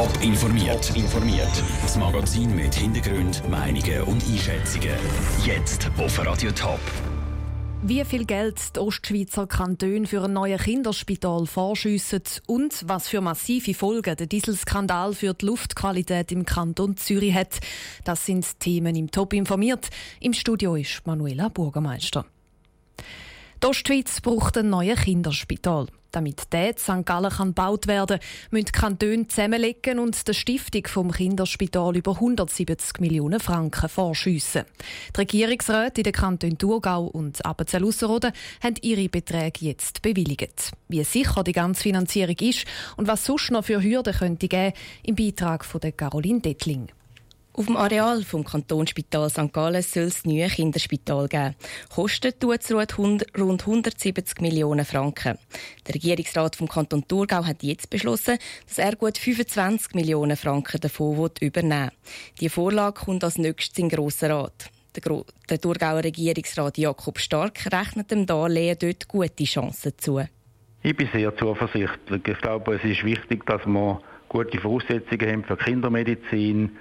Top informiert. informiert. Das Magazin mit Hintergrund, Meinungen und Einschätzungen. Jetzt auf Radio Top. Wie viel Geld die Ostschweizer Kantone für ein neues Kinderspital vorschiessen und was für massive Folgen der Dieselskandal für die Luftqualität im Kanton Zürich hat, das sind Themen im Top informiert. Im Studio ist Manuela Bürgermeister. Die Ostschweiz braucht ein neues Kinderspital. Damit der St. Gallen kann gebaut werden kann, müssen die Kantone zusammenlegen und der Stiftung vom Kinderspital über 170 Millionen Franken vorschiessen. Die Regierungsräte in den Kantonen Thurgau und Appenzell-Ausserrhoden haben ihre Beträge jetzt bewilligt. Wie sicher die ganze Finanzierung ist und was sonst noch für Hürden könnte geben, im Beitrag von Caroline Dettling. Auf dem Areal vom Kantonsspital St. Gallen soll es neue Kinderspital geben. Kostet tut es rund 170 Millionen Franken. Der Regierungsrat vom Kanton Thurgau hat jetzt beschlossen, dass er gut 25 Millionen Franken davon übernehmen will. Die Vorlage kommt als nächstes in den Grossen Rat. Der, Thurgauer Regierungsrat Jakob Stark rechnet dem Darlehen dort gute Chancen zu. Ich bin sehr zuversichtlich. Ich glaube, es ist wichtig, dass wir gute Voraussetzungen haben für Kindermedizin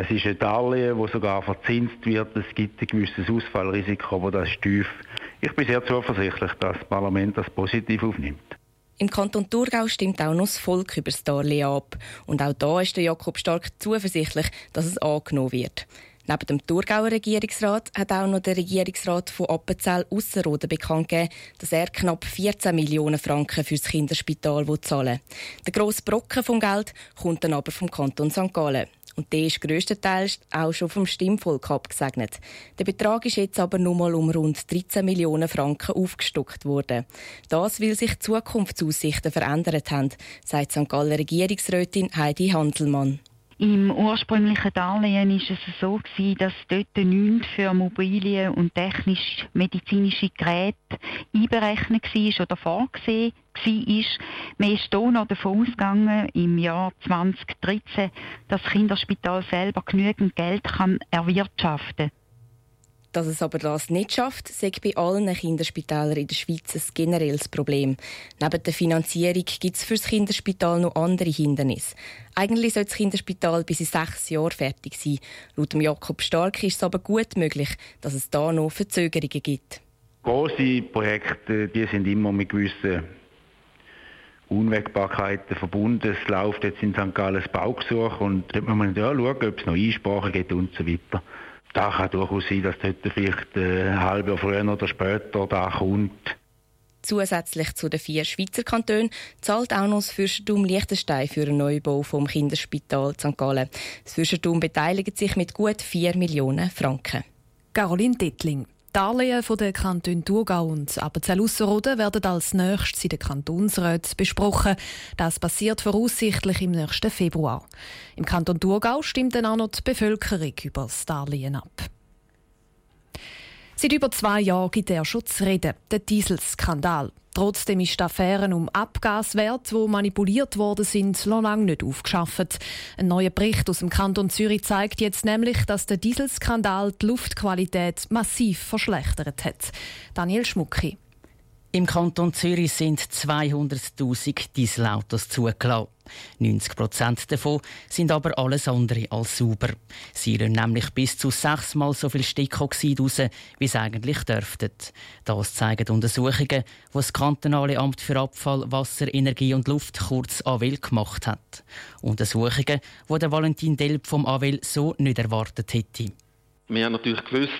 es ist ein Darlehen, das sogar verzinst wird. Es gibt ein gewisses Ausfallrisiko, aber das ist tief. Ich bin sehr zuversichtlich, dass das Parlament das positiv aufnimmt. Im Kanton Thurgau stimmt auch noch das Volk über das Darlehen ab. Und auch da ist der Jakob Stark zuversichtlich, dass es angenommen wird. Neben dem Thurgauer Regierungsrat hat auch noch der Regierungsrat von Appenzell Ausserrhoden bekannt gegeben, dass er knapp 14 Millionen Franken für das Kinderspital zahlen will. Der grosse Brocken vom Geld kommt dann aber vom Kanton St. Gallen. Und der ist grösstenteils auch schon vom Stimmvolk abgesegnet. Der Betrag ist jetzt aber nur mal um rund 13 Millionen Franken aufgestockt worden. Das, weil sich Zukunftsaussichten verändert haben, sagt St. Galler Regierungsrätin Heidi Handelmann. Im ursprünglichen Darlehen war es so dass dort nichts für mobile und technisch-medizinische Geräte einberechnet war oder vorgesehen war. Man ist hier noch davon ausgegangen, im Jahr 2013, dass das Kinderspital selber genügend Geld kann erwirtschaften kann. Dass es aber das nicht schafft, sagt bei allen Kinderspitälern in der Schweiz ein generelles Problem. Neben der Finanzierung gibt es für das Kinderspital noch andere Hindernisse. Eigentlich soll das Kinderspital bis in sechs Jahren fertig sein. Laut Jakob Stark ist es aber gut möglich, dass es da noch Verzögerungen gibt. Große Projekte die sind immer mit gewissen Unwägbarkeiten verbunden. Es läuft jetzt in St. Gallen das Baugesuch und da muss man ja schauen, ob es noch Einsprachen gibt und so weiter da kann durchaus sein, dass dort vielleicht äh, ein halbes Jahr früher oder später da kommt. Zusätzlich zu den vier Schweizer Kantonen zahlt auch noch das Fürstentum Liechtenstein für einen Neubau vom Kinderspital St. Gallen. Das Fürstentum beteiligt sich mit gut 4 Millionen Franken. Caroline Dittling. Darlehen von den Kantonen Thurgau und Appenzell-Ausserrhoden werden als nächstes in den Kantonsräten besprochen. Das passiert voraussichtlich im nächsten Februar. Im Kanton Thurgau stimmt dann auch noch die Bevölkerung über das Darlehen ab. Seit über zwei Jahren gibt er schon zu reden, der Dieselskandal. Trotzdem ist die Affäre um Abgaswerte, die manipuliert worden sind, noch lange nicht aufgeschafft. Ein neuer Bericht aus dem Kanton Zürich zeigt jetzt nämlich, dass der Dieselskandal die Luftqualität massiv verschlechtert hat. Daniel Schmucki. Im Kanton Zürich sind 200.000 Dieselautos zugelassen. 90 Prozent davon sind aber alles andere als sauber. Sie lassen nämlich bis zu sechsmal so viel Stickoxid raus, wie es eigentlich dürften. Das zeigen Untersuchungen, die das Kantonale Amt für Abfall, Wasser, Energie und Luft kurz AWEL gemacht hat. Untersuchungen, die der Valentin Delp vom AWEL so nicht erwartet hätte. Wir haben natürlich gewusst,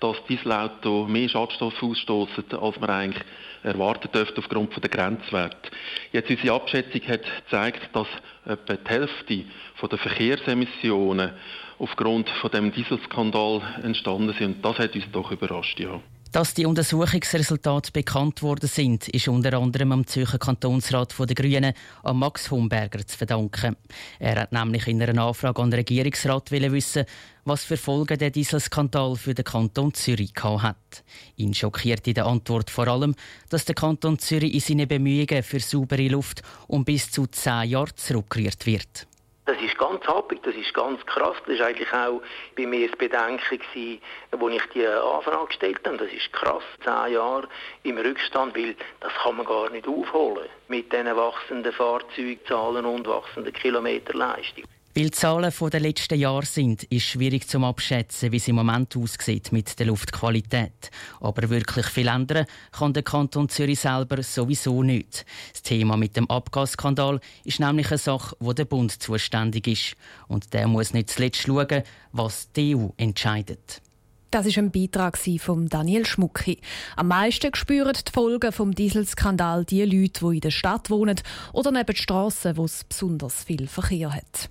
dass Dieselautos mehr Schadstoffe ausstoßen, als man eigentlich erwarten dürfte aufgrund der Grenzwerte. Jetzt unsere Abschätzung hat gezeigt, dass etwa die Hälfte der Verkehrsemissionen aufgrund von dem Dieselskandal entstanden sind. Das hat uns doch überrascht, ja. Dass die Untersuchungsresultate bekannt worden sind, ist unter anderem am Zürcher Kantonsrat der Grünen, an Max Humberger, zu verdanken. Er hat nämlich in einer Anfrage an den Regierungsrat wissen, was für Folgen der Dieselskandal für den Kanton Zürich hat. Ihn schockiert in der Antwort vor allem, dass der Kanton Zürich in seinen Bemühungen für saubere Luft um bis zu zehn Jahre zurückgerührt wird. Das ist ganz happig, das ist ganz krass. Das ist eigentlich auch bei mir das Bedenken wo ich die Anfrage gestellt habe. Das ist krass, zehn Jahre im Rückstand, weil das kann man gar nicht aufholen mit diesen wachsenden Fahrzeugzahlen und wachsenden Kilometerleistung. Weil die Zahlen der letzten Jahre sind, ist schwierig zu abschätzen, wie es im Moment aussieht mit der Luftqualität. Aber wirklich viel ändern kann der Kanton Zürich selber sowieso nicht. Das Thema mit dem Abgasskandal ist nämlich eine Sache, wo der Bund zuständig ist. Und der muss nicht zuletzt schauen, was die EU entscheidet. Das ist ein Beitrag von Daniel Schmucki. Am meisten spüren die Folgen vom Dieselskandal die Leute, die in der Stadt wohnen oder neben Strassen, wo es besonders viel Verkehr hat.